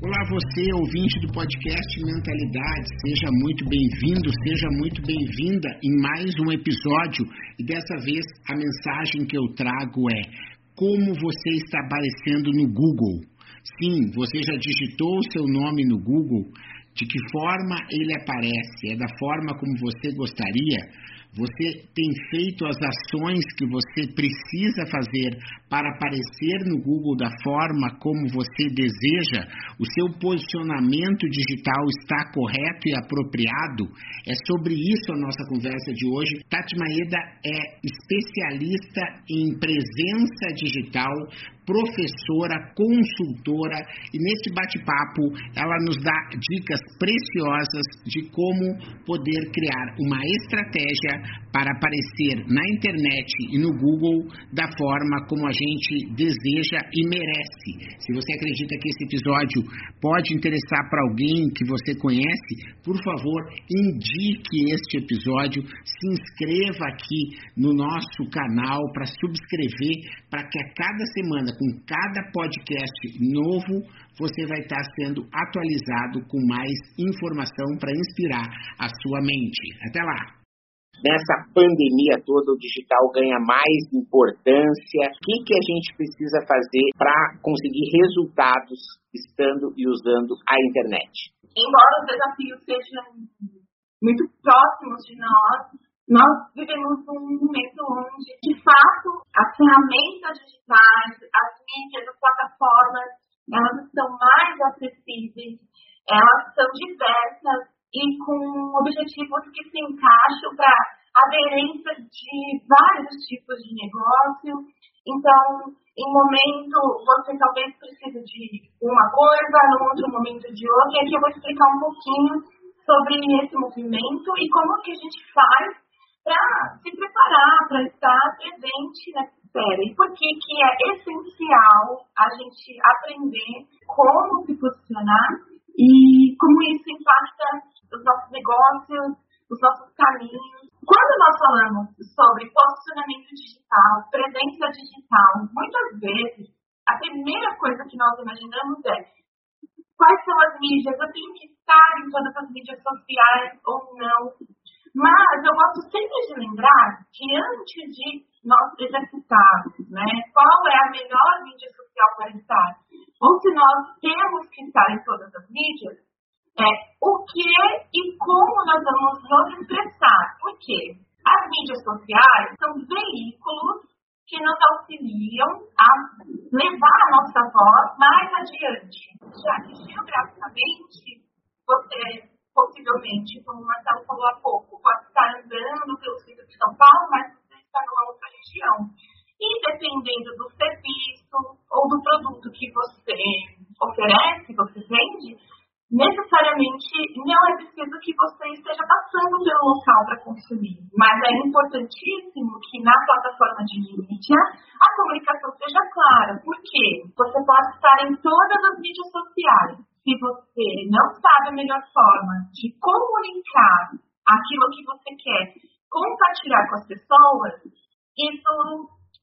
Olá, você, ouvinte do podcast Mentalidade, seja muito bem-vindo, seja muito bem-vinda em mais um episódio. E dessa vez a mensagem que eu trago é: como você está aparecendo no Google? Sim, você já digitou o seu nome no Google? De que forma ele aparece? É da forma como você gostaria? Você tem feito as ações que você precisa fazer para aparecer no Google da forma como você deseja? O seu posicionamento digital está correto e apropriado? É sobre isso a nossa conversa de hoje. Tati Maeda é especialista em presença digital, professora, consultora e nesse bate-papo ela nos dá dicas preciosas de como poder criar uma estratégia para aparecer na internet e no Google da forma como a gente deseja e merece. Se você acredita que esse episódio pode interessar para alguém que você conhece, por favor, indique este episódio, se inscreva aqui no nosso canal para subscrever, para que a cada semana, com cada podcast novo, você vai estar sendo atualizado com mais informação para inspirar a sua mente. Até lá! Nessa pandemia toda, o digital ganha mais importância. O que, que a gente precisa fazer para conseguir resultados estando e usando a internet? Embora os desafios sejam muito próximos de nós, nós vivemos um momento onde, de fato, as ferramentas digitais, as mídias, as plataformas, elas estão mais acessíveis, elas são diversas e com objetivos que se encaixam para aderência de vários tipos de negócio. Então, em momento, você talvez precise de uma coisa, no outro momento de outra, e aqui eu vou explicar um pouquinho sobre esse movimento e como que a gente faz para se preparar, para estar presente nessa série. Por que que é essencial a gente aprender como se posicionar e como isso impacta os nossos negócios, os nossos caminhos. Quando nós falamos sobre posicionamento digital, presença digital, muitas vezes a primeira coisa que nós imaginamos é quais são as mídias, eu tenho que estar em todas as mídias sociais ou não. Mas eu gosto sempre de lembrar que antes de nós exercitarmos, né, qual é a melhor mídia social para estar, ou se nós temos que estar em todas as mídias, é o que e como nós vamos nos expressar. Por quê? As mídias sociais são veículos que nos auxiliam a levar a nossa voz mais adiante. Já que geograficamente, você possivelmente, como o Marcelo falou há pouco, pode estar andando pelo centro de São Paulo, mas você está numa outra região. E dependendo do serviço ou do produto que você oferece, você vende, necessariamente não é preciso que você esteja passando pelo local para consumir, mas é importantíssimo que na plataforma de mídia a comunicação seja clara. Por quê? Você pode estar em todas as mídias sociais. Se você não sabe a melhor forma de comunicar aquilo que você quer compartilhar com as pessoas, isso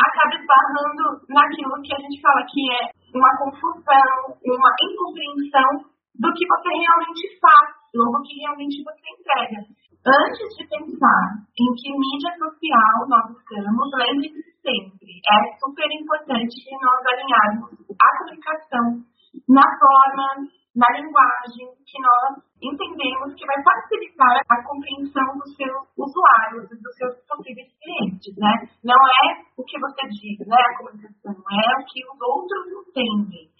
acaba esbarrando naquilo que a gente fala que é uma confusão, uma incompreensão do que você realmente faz, logo que realmente você entrega. Antes de pensar em que mídia social nós estamos, lembre-se sempre, é super importante nós alinharmos a comunicação na forma, na linguagem que nós entendemos que vai facilitar a compreensão dos seus usuários e dos seus possíveis clientes, né? Não é o que você diz, né? A comunicação é o que os outros entendem.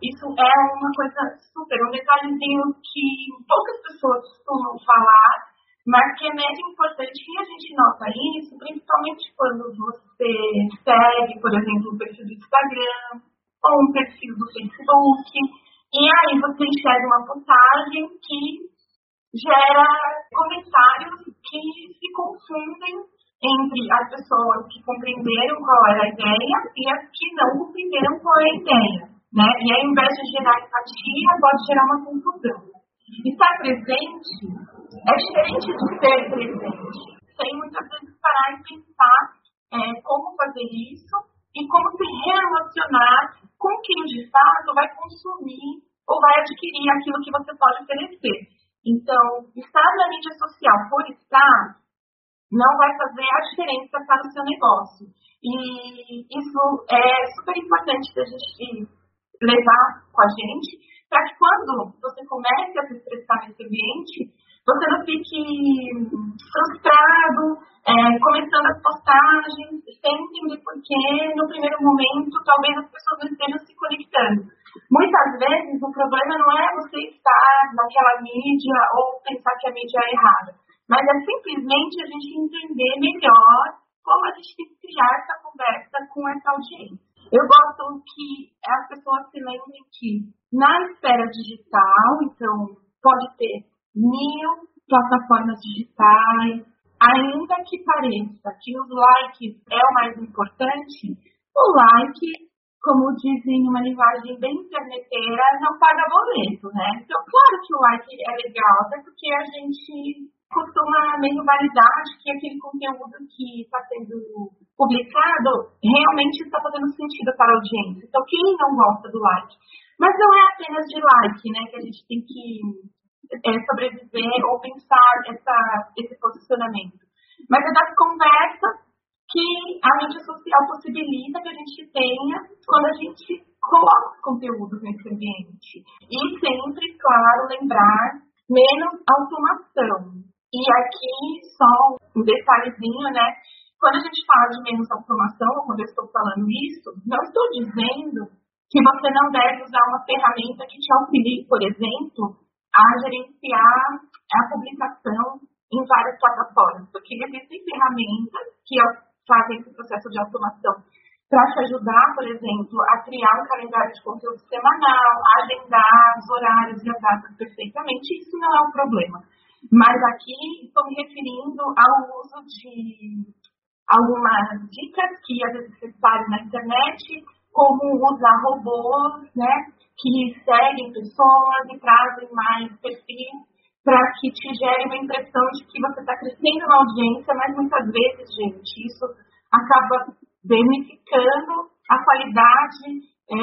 Isso é uma coisa super, um detalhezinho que poucas pessoas costumam falar, mas que é mega importante e a gente nota isso, principalmente quando você segue, por exemplo, um perfil do Instagram ou um perfil do Facebook, E aí você enxerga uma postagem que gera comentários que se confundem entre as pessoas que compreenderam qual era a ideia e as que não compreenderam qual é a ideia. Né? E aí, ao invés de gerar empatia, pode gerar uma confusão. Estar presente é diferente de ser presente. Sem muitas vezes parar e pensar é, como fazer isso e como se relacionar com quem de fato vai consumir ou vai adquirir aquilo que você pode oferecer. Então, estar na mídia social por estar não vai fazer a diferença para o seu negócio. E isso é super importante da gente levar com a gente, para que quando você comece a se expressar nesse ambiente, você não fique frustrado, é, começando as postagens, sem entender porquê, no primeiro momento, talvez as pessoas não estejam se conectando. Muitas vezes o problema não é você estar naquela mídia ou pensar que a mídia é errada, mas é simplesmente a gente entender melhor como a gente tem que criar essa conversa com essa audiência. Eu gosto que as pessoas se lembrem que na esfera digital, então pode ter mil plataformas digitais, ainda que pareça que os likes é o mais importante, o like como dizem numa linguagem bem interneteira, não paga boleto, né? Então, claro que o like é legal, até porque a gente costuma meio validar que aquele conteúdo que está sendo publicado realmente está fazendo sentido para a audiência. Então, quem não gosta do like? Mas não é apenas de like, né, que a gente tem que sobreviver ou pensar essa, esse posicionamento. Mas é das conversas que a mídia social possibilita que a gente tenha quando a gente coloca conteúdo nesse ambiente. E sempre, claro, lembrar menos automação. E aqui só um detalhezinho, né? Quando a gente fala de menos automação, quando eu estou falando isso, não estou dizendo que você não deve usar uma ferramenta que te auxilie, por exemplo, a gerenciar a publicação em várias plataformas, porque existem ferramentas que fazem esse processo de automação para te ajudar, por exemplo, a criar um calendário de conteúdo semanal, agendar os horários e as datas perfeitamente, isso não é um problema. Mas aqui estou me referindo ao uso de algumas dicas que às vezes você faz na internet, como usar robôs, né, que seguem pessoas e trazem mais perfis para que te gere uma impressão de que você está crescendo na audiência, mas muitas vezes, gente, isso acaba danificando a qualidade é,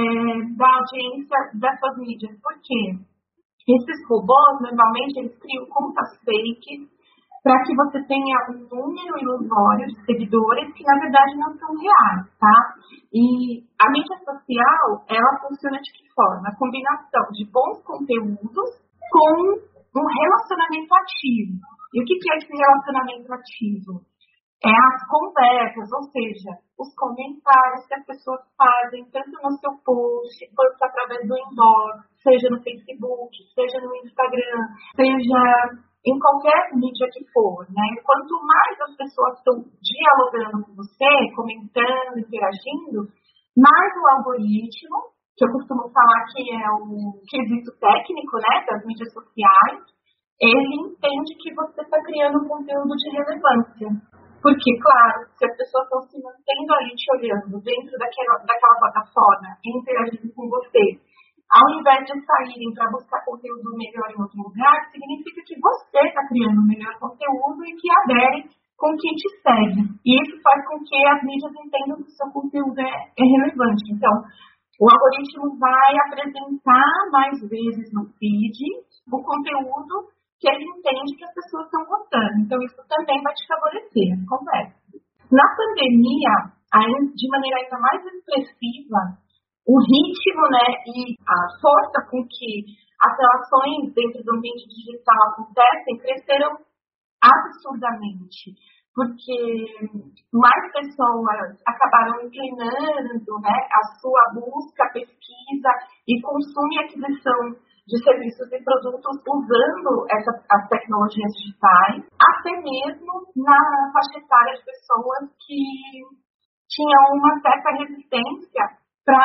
da audiência das suas mídias. Por quê? Esses robôs, normalmente, eles criam contas fake para que você tenha um número ilusório de seguidores que, na verdade, não são reais, tá? E social, ela funciona de que forma? A combinação de bons conteúdos com um relacionamento ativo. E o que é esse relacionamento ativo? É as conversas, ou seja, os comentários que as pessoas fazem, tanto no seu post, quanto através do inbox, seja no Facebook, seja no Instagram, seja em qualquer mídia que for, né? Quanto mais as pessoas estão dialogando com você, comentando, interagindo, mais o algoritmo que eu costumo falar que é o quesito técnico né, das mídias sociais, ele entende que você está criando um conteúdo de relevância. Porque, claro, se as pessoas estão se mantendo ali te olhando dentro daquela, daquela plataforma, interagindo com você, ao invés de saírem para buscar conteúdo melhor em outro lugar, significa que você está criando um melhor conteúdo e que aderem com quem te segue. E isso faz com que as mídias entendam que o seu conteúdo é, é relevante. Então, o algoritmo vai apresentar mais vezes no feed o conteúdo que ele entende que as pessoas estão gostando. Então, isso também vai te favorecer conversa. Na pandemia, de maneira ainda mais expressiva, o ritmo né, e a força com que as relações dentro do ambiente digital acontecem cresceram absurdamente porque mais pessoas acabaram inclinando né, a sua busca, pesquisa e consumo e aquisição de serviços e produtos usando as tecnologias digitais, até mesmo na faixa etária de pessoas que tinham uma certa resistência para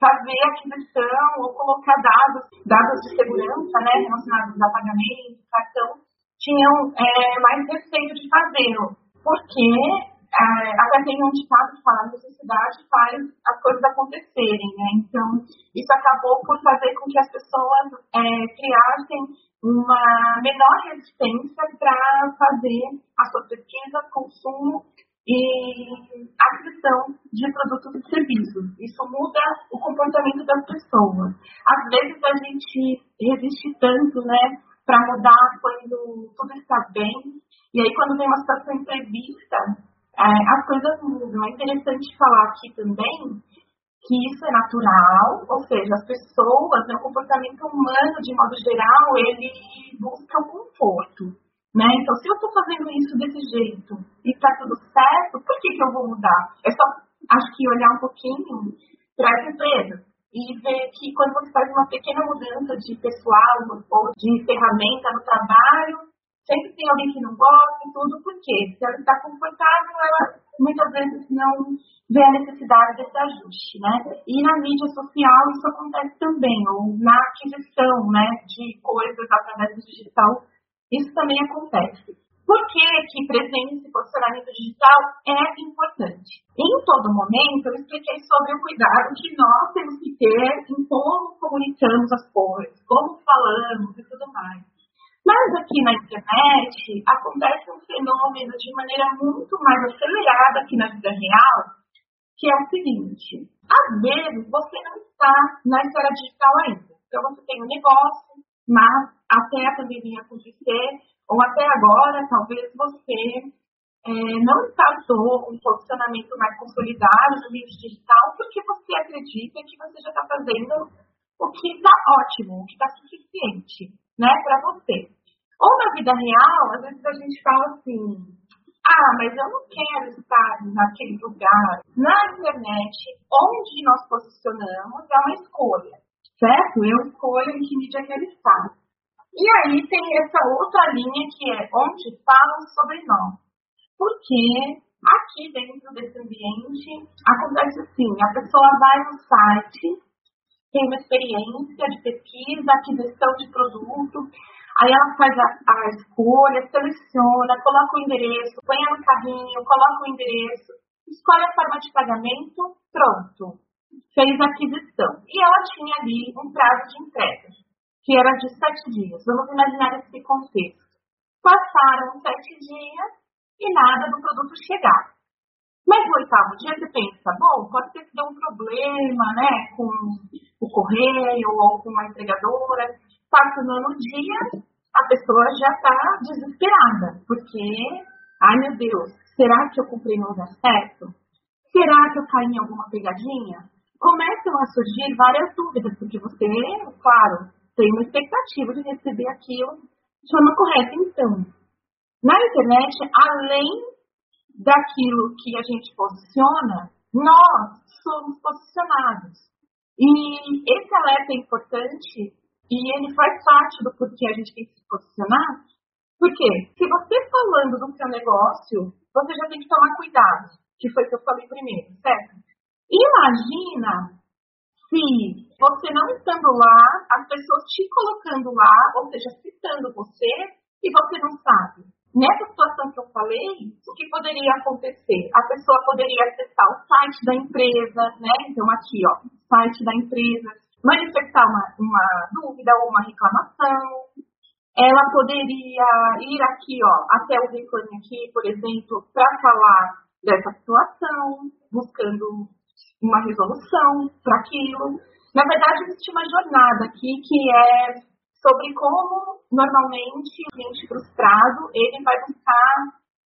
fazer aquisição ou colocar dados, dados de segurança, né, relacionados a pagamento, cartão, tinham é, mais receio de fazê-lo, porque é, até tem um ditado que fala a necessidade faz as coisas acontecerem, né? Então, isso acabou por fazer com que as pessoas é, criassem uma menor resistência para fazer as suas pesquisas, consumo e aquisição de produtos e serviços. Isso muda o comportamento das pessoas. Às vezes a gente resiste tanto, né, para mudar quando tudo está bem, e aí quando vem uma situação imprevista, é, as coisas mudam. É interessante falar aqui também que isso é natural, ou seja, as pessoas, né, o comportamento humano de modo geral, ele busca o conforto. Né? Então, se eu estou fazendo isso desse jeito e está tudo certo, por que, que eu vou mudar? É só, acho que, olhar um pouquinho para as empresas e ver que quando você faz uma pequena mudança de pessoal ou de ferramenta no trabalho, sempre tem alguém que não gosta e tudo, por quê? Se ela está confortável, ela muitas vezes não vê a necessidade desse ajuste, né? E na mídia social isso acontece também, ou na aquisição, né, de coisas através do digital isso também acontece. Por que, que presença e posicionamento digital é importante? Em todo momento, eu expliquei sobre o cuidado que nós temos que ter em como comunicamos as coisas, como falamos e tudo mais. Mas aqui na internet acontece um fenômeno de maneira muito mais acelerada que na vida real, que é o seguinte: às vezes você não está na esfera digital ainda. Então você tem um negócio, mas até a pandemia acontecer, ou até agora, talvez você é, não com um posicionamento mais consolidado no meio digital, porque você acredita que você já está fazendo o que está ótimo, o que está suficiente, né, para você. Ou na vida real, às vezes a gente fala assim, ah, mas eu não quero estar naquele lugar. Na internet, onde nós posicionamos é uma escolha, certo? Eu escolho em que mídia quero estar. E aí tem essa outra linha que é onde falam sobre nós. Porque aqui dentro desse ambiente acontece assim, a pessoa vai no site, tem uma experiência de pesquisa, aquisição de produto, aí ela faz a, a escolha, seleciona, coloca o endereço, põe no carrinho, coloca o endereço, escolhe a forma de pagamento, pronto, fez a aquisição. E ela tinha ali um prazo de entrega que era de sete dias. Vamos imaginar esse contexto. Passaram sete dias e nada do produto chegar. Mas no oitavo dia você pensa, bom, pode ser que dê um problema, né, com o correio ou com a entregadora. Passa o nono dia, a pessoa já está desesperada, porque, ai meu Deus, será que eu comprei no lugar certo? Será que eu caí em alguma pegadinha? Começam a surgir várias dúvidas, porque você, claro, tem uma expectativa de receber aquilo de forma correta. Então, na internet, além daquilo que a gente posiciona, nós somos posicionados. E esse alerta é importante e ele faz parte do porquê a gente tem que se posicionar. Porque se você falando do seu negócio, você já tem que tomar cuidado, que foi o que eu falei primeiro, certo? Imagina se você não estando lá, as pessoas te colocando lá, ou seja, citando você, e você não sabe. Nessa situação que eu falei, o que poderia acontecer? A pessoa poderia acessar o site da empresa, né? Então, aqui, ó, site da empresa, manifestar uma, uma dúvida ou uma reclamação. Ela poderia ir aqui, ó, até o reclame aqui, por exemplo, para falar dessa situação, buscando uma resolução para aquilo. Na verdade, existe uma jornada aqui que é sobre como, normalmente, o cliente frustrado, ele vai buscar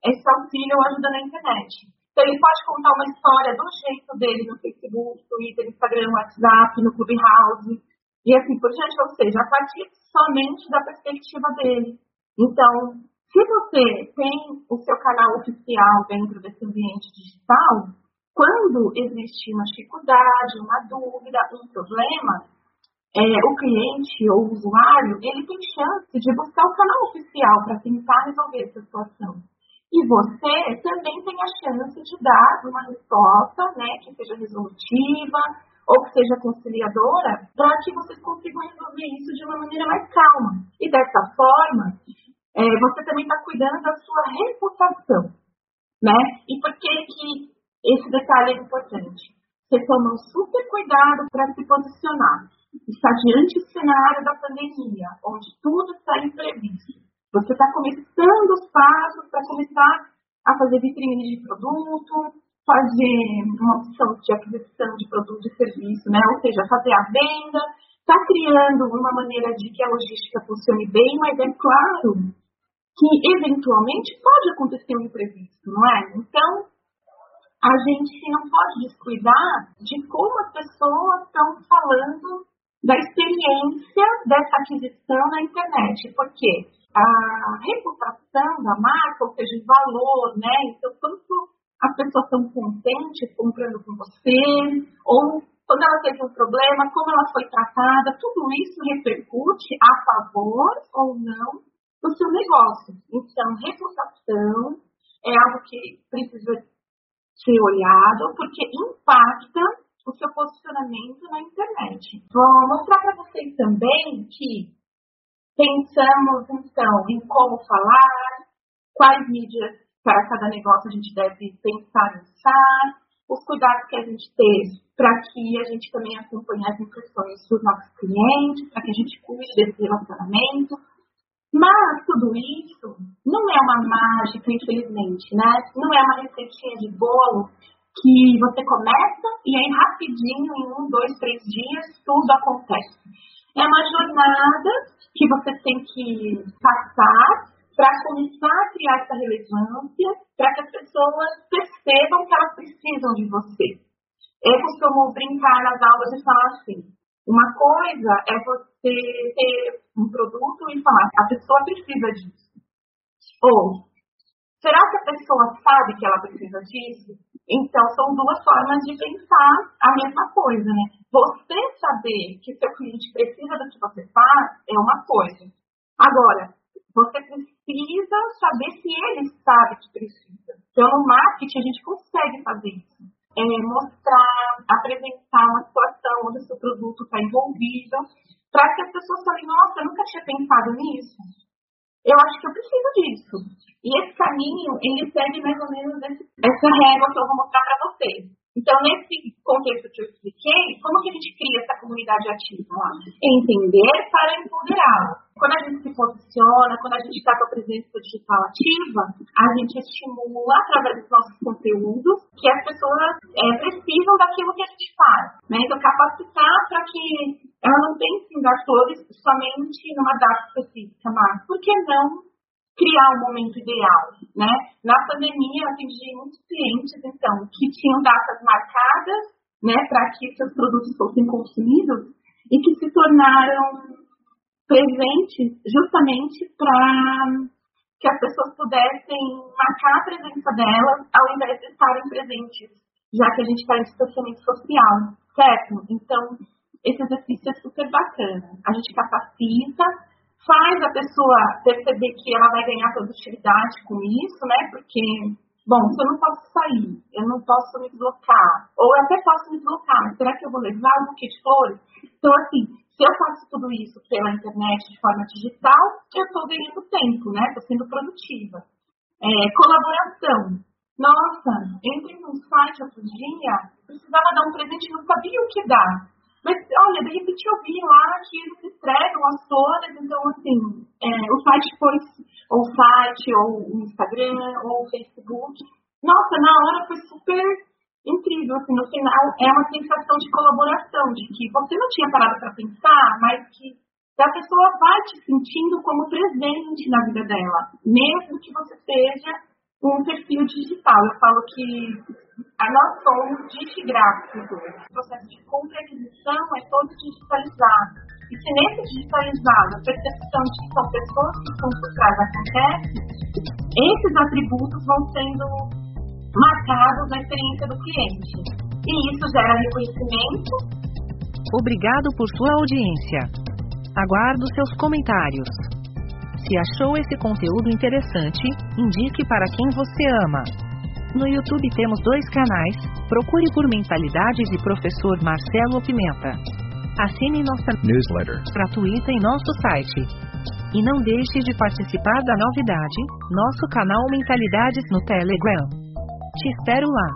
esse auxílio ou ajuda na internet. Então, ele pode contar uma história do jeito dele no Facebook, Twitter, Instagram, WhatsApp, no Clubhouse, e assim por diante, ou seja, a partir somente da perspectiva dele. Então, se você tem o seu canal oficial dentro desse ambiente digital, quando existe uma dificuldade, uma dúvida, um problema, é, o cliente ou o usuário, ele tem chance de buscar o canal oficial para tentar resolver essa situação. E você também tem a chance de dar uma resposta, né, que seja resolutiva, ou que seja conciliadora, para que vocês consigam resolver isso de uma maneira mais calma. E dessa forma, é, você também está cuidando da sua reputação, né? E por que que esse detalhe é importante? Você tomou super cuidado para se posicionar. Está diante do cenário da pandemia, onde tudo está imprevisto. Você está começando os passos para começar a fazer vitrine de produto, fazer uma opção de aquisição de produto e serviço, né? ou seja, fazer a venda, está criando uma maneira de que a logística funcione bem, mas é claro que eventualmente pode acontecer um imprevisto, não é? Então, a gente não pode descuidar de como as pessoas estão falando da experiência dessa aquisição na internet, porque a reputação da marca, ou seja, o valor, né? Então, quanto as pessoas estão contentes comprando com você, ou quando ela teve um problema, como ela foi tratada, tudo isso repercute a favor ou não do seu negócio. Então, reputação é algo que precisa ser olhado, porque impacta o seu posicionamento na internet. Vou mostrar para vocês também que pensamos, então, em como falar, quais mídias para cada negócio a gente deve pensar em usar, os cuidados que a gente tem para que a gente também acompanhe as impressões dos nossos clientes, para que a gente cuide desse relacionamento. Mas tudo isso não é uma mágica, infelizmente, né? Não é uma receitinha de bolo que você começa e aí rapidinho, em um, dois, três dias, tudo acontece. É uma jornada que você tem que passar para começar a criar essa relevância, para que as pessoas percebam que elas precisam de você. Eu costumo brincar nas aulas e falar assim: uma coisa é você ter um produto e falar, a pessoa precisa disso. Ou, será que a pessoa sabe que ela precisa disso? Então, são duas formas de pensar a mesma coisa, né? Você saber que seu cliente precisa do que você faz é uma coisa. Agora, você precisa saber se ele sabe que precisa. Então, no marketing, a gente consegue fazer isso. É mostrar, apresentar uma situação onde o seu produto está envolvido, para que as pessoas falem, nossa, eu nunca tinha pensado nisso. Eu acho que eu preciso disso. E esse caminho, ele segue mais ou menos esse, essa régua que eu vou mostrar para vocês. Então, nesse contexto que eu expliquei, como que a gente cria essa comunidade ativa? Entender para empoderar. Quando a gente se posiciona, quando a gente está com a presença digital ativa, a gente estimula, através dos nossos conteúdos, que as pessoas é, precisam daquilo que a gente faz. Né? Então, capacitar para que ela não pense em dar flores somente numa data específica, mas por que não criar um momento ideal, né? Na pandemia, eu atendi muitos clientes, então, que tinham datas marcadas, né, para que seus produtos fossem consumidos e que se tornaram presentes justamente para que as pessoas pudessem marcar a presença delas ao invés de estarem presentes, já que a gente está em distanciamento social, certo? Então, esse exercício é super bacana. A gente capacita, faz a pessoa perceber que ela vai ganhar produtividade com isso, né? Porque, bom, se eu não posso sair, eu não posso me deslocar, ou eu até posso me deslocar, mas será que eu vou levar um buquê de flores? Então, assim, se eu faço tudo isso pela internet de forma digital, eu estou ganhando tempo, né? Estou sendo produtiva. É, colaboração. Nossa, entrei num site outro dia, precisava dar um presente, não sabia o que dar. Mas, olha, de repente eu vi lá que eles entregam as flores, então, assim, é, o site foi, ou o site, ou o Instagram, ou o Facebook. Nossa, na hora foi super incrível, assim, no final é uma sensação de colaboração, de que você não tinha parado para pensar, mas que a pessoa vai te sentindo como presente na vida dela, mesmo que você seja um perfil digital. Eu falo que nós somos digigráficos O processo de compra e aquisição é todo digitalizado. E se nesse digitalizado a percepção de que são pessoas que estão por trás acontece, esses atributos vão sendo marcados na experiência do cliente. E isso gera reconhecimento. Obrigado por sua audiência. Aguardo seus comentários. Se achou esse conteúdo interessante, indique para quem você ama. No YouTube temos dois canais, procure por Mentalidades e Professor Marcelo Pimenta. Assine nossa newsletter gratuita em nosso site. E não deixe de participar da novidade, nosso canal Mentalidades no Telegram. Te espero lá.